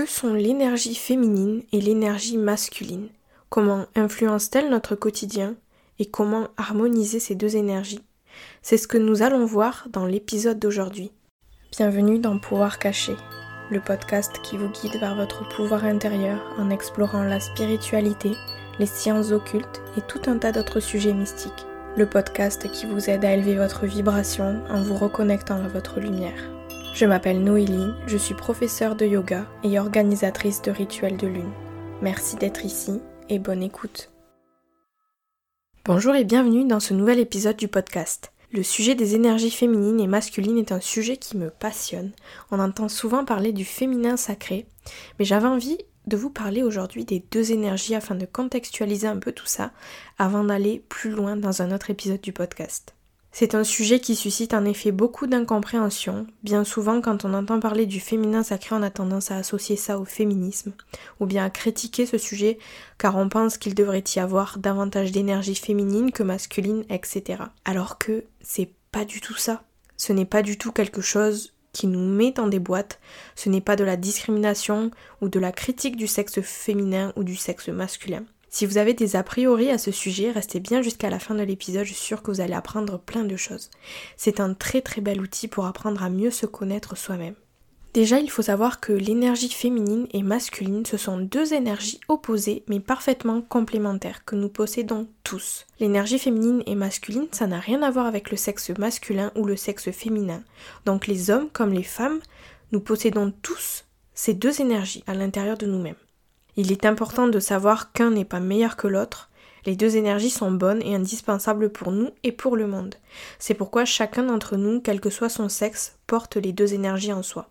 Que sont l'énergie féminine et l'énergie masculine? Comment influencent-elles notre quotidien et comment harmoniser ces deux énergies? C'est ce que nous allons voir dans l'épisode d'aujourd'hui. Bienvenue dans Pouvoir caché, le podcast qui vous guide vers votre pouvoir intérieur en explorant la spiritualité, les sciences occultes et tout un tas d'autres sujets mystiques. Le podcast qui vous aide à élever votre vibration en vous reconnectant à votre lumière. Je m'appelle Noélie, je suis professeure de yoga et organisatrice de rituels de lune. Merci d'être ici et bonne écoute. Bonjour et bienvenue dans ce nouvel épisode du podcast. Le sujet des énergies féminines et masculines est un sujet qui me passionne. On entend souvent parler du féminin sacré, mais j'avais envie de vous parler aujourd'hui des deux énergies afin de contextualiser un peu tout ça avant d'aller plus loin dans un autre épisode du podcast. C'est un sujet qui suscite en effet beaucoup d'incompréhension. Bien souvent, quand on entend parler du féminin sacré, on a tendance à associer ça au féminisme, ou bien à critiquer ce sujet, car on pense qu'il devrait y avoir davantage d'énergie féminine que masculine, etc. Alors que c'est pas du tout ça. Ce n'est pas du tout quelque chose qui nous met dans des boîtes, ce n'est pas de la discrimination ou de la critique du sexe féminin ou du sexe masculin. Si vous avez des a priori à ce sujet, restez bien jusqu'à la fin de l'épisode, je suis sûre que vous allez apprendre plein de choses. C'est un très très bel outil pour apprendre à mieux se connaître soi-même. Déjà, il faut savoir que l'énergie féminine et masculine, ce sont deux énergies opposées mais parfaitement complémentaires que nous possédons tous. L'énergie féminine et masculine, ça n'a rien à voir avec le sexe masculin ou le sexe féminin. Donc les hommes comme les femmes, nous possédons tous ces deux énergies à l'intérieur de nous-mêmes. Il est important de savoir qu'un n'est pas meilleur que l'autre. Les deux énergies sont bonnes et indispensables pour nous et pour le monde. C'est pourquoi chacun d'entre nous, quel que soit son sexe, porte les deux énergies en soi.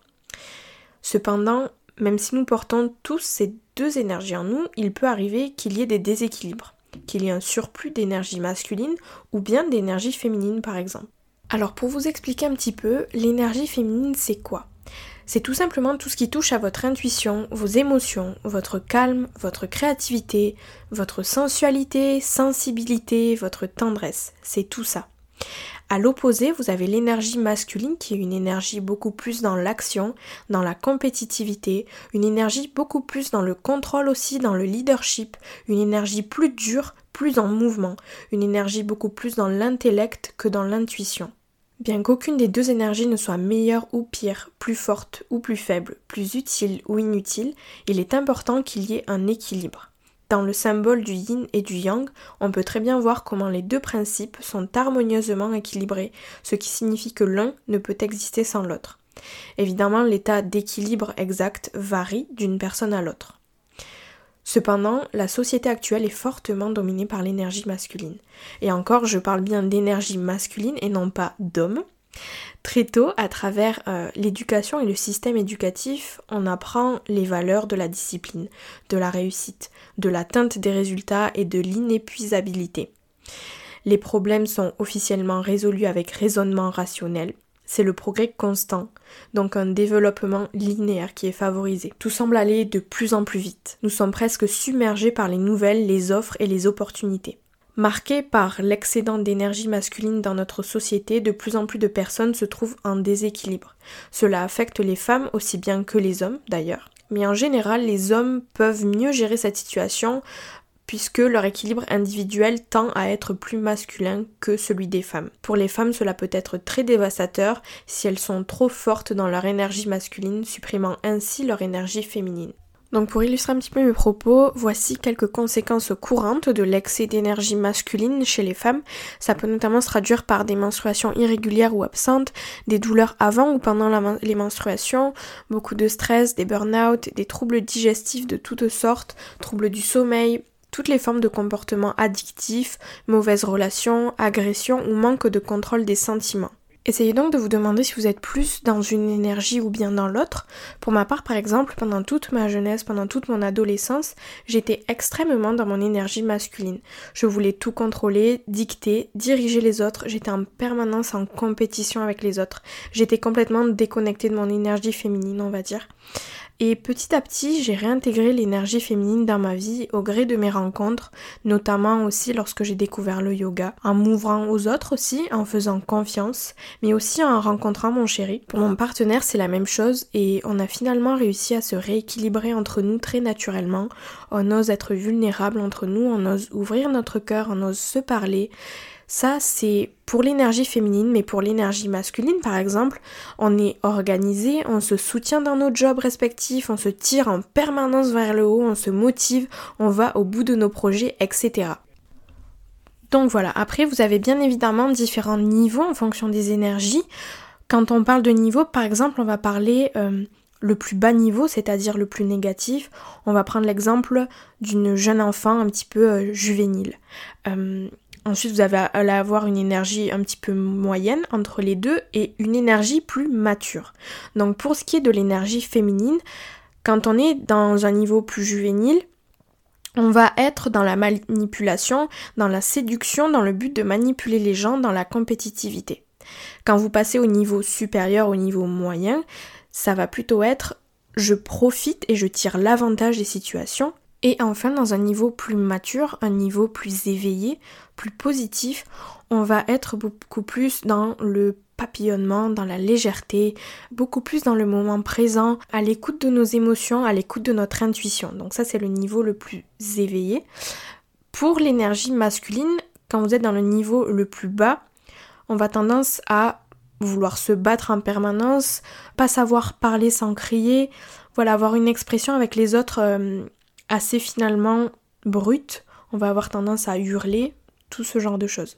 Cependant, même si nous portons tous ces deux énergies en nous, il peut arriver qu'il y ait des déséquilibres, qu'il y ait un surplus d'énergie masculine ou bien d'énergie féminine par exemple. Alors pour vous expliquer un petit peu, l'énergie féminine c'est quoi? C'est tout simplement tout ce qui touche à votre intuition, vos émotions, votre calme, votre créativité, votre sensualité, sensibilité, votre tendresse. C'est tout ça. À l'opposé, vous avez l'énergie masculine qui est une énergie beaucoup plus dans l'action, dans la compétitivité, une énergie beaucoup plus dans le contrôle aussi, dans le leadership, une énergie plus dure, plus en mouvement, une énergie beaucoup plus dans l'intellect que dans l'intuition. Bien qu'aucune des deux énergies ne soit meilleure ou pire, plus forte ou plus faible, plus utile ou inutile, il est important qu'il y ait un équilibre. Dans le symbole du yin et du yang, on peut très bien voir comment les deux principes sont harmonieusement équilibrés, ce qui signifie que l'un ne peut exister sans l'autre. Évidemment, l'état d'équilibre exact varie d'une personne à l'autre. Cependant, la société actuelle est fortement dominée par l'énergie masculine. Et encore, je parle bien d'énergie masculine et non pas d'homme. Très tôt, à travers euh, l'éducation et le système éducatif, on apprend les valeurs de la discipline, de la réussite, de l'atteinte des résultats et de l'inépuisabilité. Les problèmes sont officiellement résolus avec raisonnement rationnel, c'est le progrès constant, donc un développement linéaire qui est favorisé. Tout semble aller de plus en plus vite. Nous sommes presque submergés par les nouvelles, les offres et les opportunités. Marqués par l'excédent d'énergie masculine dans notre société, de plus en plus de personnes se trouvent en déséquilibre. Cela affecte les femmes aussi bien que les hommes d'ailleurs. Mais en général, les hommes peuvent mieux gérer cette situation puisque leur équilibre individuel tend à être plus masculin que celui des femmes. Pour les femmes, cela peut être très dévastateur si elles sont trop fortes dans leur énergie masculine, supprimant ainsi leur énergie féminine. Donc pour illustrer un petit peu mes propos, voici quelques conséquences courantes de l'excès d'énergie masculine chez les femmes. Ça peut notamment se traduire par des menstruations irrégulières ou absentes, des douleurs avant ou pendant les menstruations, beaucoup de stress, des burn-out, des troubles digestifs de toutes sortes, troubles du sommeil, toutes les formes de comportements addictifs, mauvaises relations, agressions ou manque de contrôle des sentiments. Essayez donc de vous demander si vous êtes plus dans une énergie ou bien dans l'autre. Pour ma part, par exemple, pendant toute ma jeunesse, pendant toute mon adolescence, j'étais extrêmement dans mon énergie masculine. Je voulais tout contrôler, dicter, diriger les autres. J'étais en permanence en compétition avec les autres. J'étais complètement déconnectée de mon énergie féminine, on va dire. Et petit à petit, j'ai réintégré l'énergie féminine dans ma vie au gré de mes rencontres, notamment aussi lorsque j'ai découvert le yoga, en m'ouvrant aux autres aussi, en faisant confiance, mais aussi en rencontrant mon chéri. Pour mon partenaire, c'est la même chose et on a finalement réussi à se rééquilibrer entre nous très naturellement. On ose être vulnérable entre nous, on ose ouvrir notre cœur, on ose se parler. Ça, c'est pour l'énergie féminine, mais pour l'énergie masculine, par exemple, on est organisé, on se soutient dans nos jobs respectifs, on se tire en permanence vers le haut, on se motive, on va au bout de nos projets, etc. Donc voilà, après, vous avez bien évidemment différents niveaux en fonction des énergies. Quand on parle de niveau, par exemple, on va parler euh, le plus bas niveau, c'est-à-dire le plus négatif. On va prendre l'exemple d'une jeune enfant un petit peu euh, juvénile. Euh, Ensuite, vous allez avoir une énergie un petit peu moyenne entre les deux et une énergie plus mature. Donc pour ce qui est de l'énergie féminine, quand on est dans un niveau plus juvénile, on va être dans la manipulation, dans la séduction, dans le but de manipuler les gens, dans la compétitivité. Quand vous passez au niveau supérieur, au niveau moyen, ça va plutôt être je profite et je tire l'avantage des situations et enfin, dans un niveau plus mature, un niveau plus éveillé, plus positif, on va être beaucoup plus dans le papillonnement, dans la légèreté, beaucoup plus dans le moment présent, à l'écoute de nos émotions, à l'écoute de notre intuition. Donc ça, c'est le niveau le plus éveillé. Pour l'énergie masculine, quand vous êtes dans le niveau le plus bas, on va tendance à vouloir se battre en permanence, pas savoir parler sans crier, voilà, avoir une expression avec les autres euh, assez finalement brute, on va avoir tendance à hurler, tout ce genre de choses.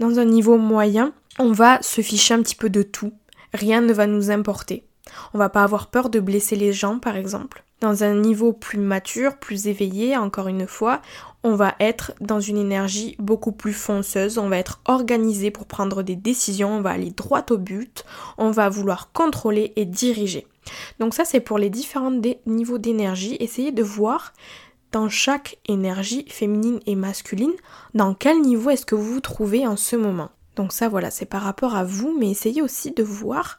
Dans un niveau moyen, on va se ficher un petit peu de tout, rien ne va nous importer. On va pas avoir peur de blesser les gens par exemple. Dans un niveau plus mature, plus éveillé, encore une fois, on va être dans une énergie beaucoup plus fonceuse, on va être organisé pour prendre des décisions, on va aller droit au but, on va vouloir contrôler et diriger. Donc ça c'est pour les différents niveaux d'énergie. Essayez de voir dans chaque énergie féminine et masculine, dans quel niveau est-ce que vous vous trouvez en ce moment. Donc ça voilà, c'est par rapport à vous, mais essayez aussi de voir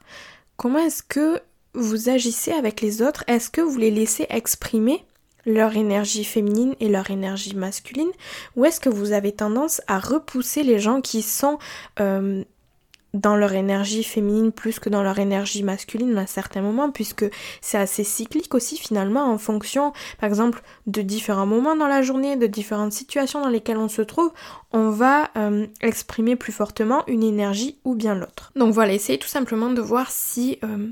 comment est-ce que vous agissez avec les autres. Est-ce que vous les laissez exprimer leur énergie féminine et leur énergie masculine? Ou est-ce que vous avez tendance à repousser les gens qui sont euh, dans leur énergie féminine plus que dans leur énergie masculine à certains moments, puisque c'est assez cyclique aussi finalement en fonction, par exemple, de différents moments dans la journée, de différentes situations dans lesquelles on se trouve, on va euh, exprimer plus fortement une énergie ou bien l'autre. Donc voilà, essayez tout simplement de voir si euh,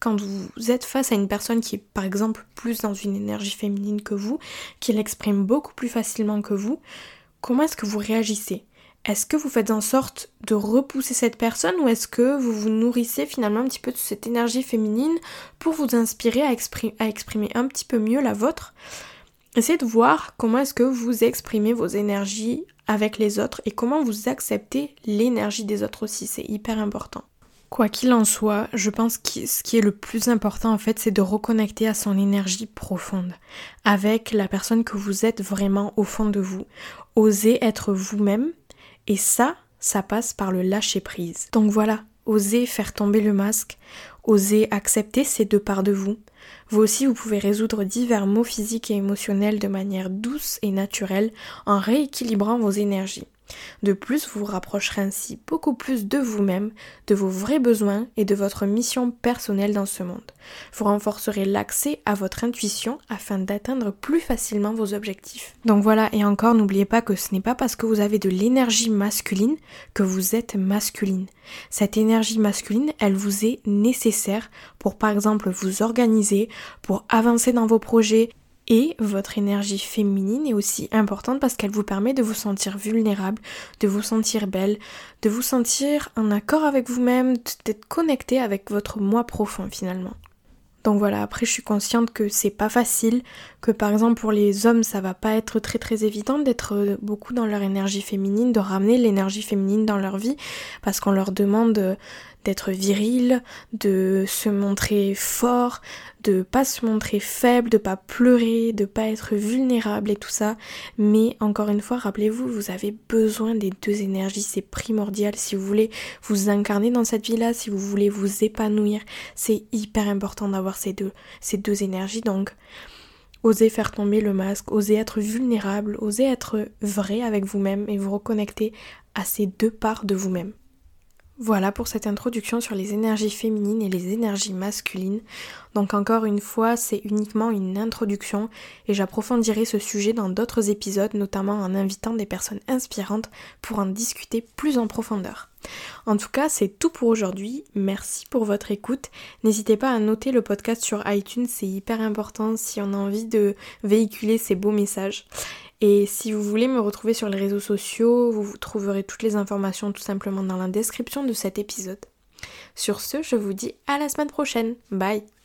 quand vous êtes face à une personne qui est par exemple plus dans une énergie féminine que vous, qui l'exprime beaucoup plus facilement que vous, comment est-ce que vous réagissez? Est-ce que vous faites en sorte de repousser cette personne ou est-ce que vous vous nourrissez finalement un petit peu de cette énergie féminine pour vous inspirer à, exprimer un petit peu mieux la vôtre? Essayez de voir comment est-ce que vous exprimez vos énergies avec les autres et comment vous acceptez l'énergie des autres aussi, c'est hyper important. Quoi qu'il en soit, je pense que ce qui est le plus important en fait, c'est de reconnecter à son énergie profonde, avec la personne que vous êtes vraiment au fond de vous. Osez être vous-même et ça, ça passe par le lâcher prise. Donc voilà, osez faire tomber le masque, osez accepter ces deux parts de vous. Vous aussi, vous pouvez résoudre divers maux physiques et émotionnels de manière douce et naturelle en rééquilibrant vos énergies. De plus, vous vous rapprocherez ainsi beaucoup plus de vous-même, de vos vrais besoins et de votre mission personnelle dans ce monde. Vous renforcerez l'accès à votre intuition afin d'atteindre plus facilement vos objectifs. Donc voilà, et encore n'oubliez pas que ce n'est pas parce que vous avez de l'énergie masculine que vous êtes masculine. Cette énergie masculine, elle vous est nécessaire pour par exemple vous organiser, pour avancer dans vos projets, et votre énergie féminine est aussi importante parce qu'elle vous permet de vous sentir vulnérable, de vous sentir belle, de vous sentir en accord avec vous-même, d'être connecté avec votre moi profond finalement. Donc voilà, après je suis consciente que c'est pas facile, que par exemple pour les hommes ça va pas être très très évident d'être beaucoup dans leur énergie féminine, de ramener l'énergie féminine dans leur vie, parce qu'on leur demande d'être viril, de se montrer fort, de pas se montrer faible, de pas pleurer, de pas être vulnérable et tout ça. Mais encore une fois, rappelez-vous, vous avez besoin des deux énergies, c'est primordial si vous voulez vous incarner dans cette vie-là, si vous voulez vous épanouir, c'est hyper important d'avoir ces deux, ces deux énergies. Donc, osez faire tomber le masque, osez être vulnérable, osez être vrai avec vous-même et vous reconnecter à ces deux parts de vous-même. Voilà pour cette introduction sur les énergies féminines et les énergies masculines. Donc encore une fois, c'est uniquement une introduction et j'approfondirai ce sujet dans d'autres épisodes, notamment en invitant des personnes inspirantes pour en discuter plus en profondeur. En tout cas, c'est tout pour aujourd'hui. Merci pour votre écoute. N'hésitez pas à noter le podcast sur iTunes, c'est hyper important si on a envie de véhiculer ces beaux messages. Et si vous voulez me retrouver sur les réseaux sociaux, vous trouverez toutes les informations tout simplement dans la description de cet épisode. Sur ce, je vous dis à la semaine prochaine. Bye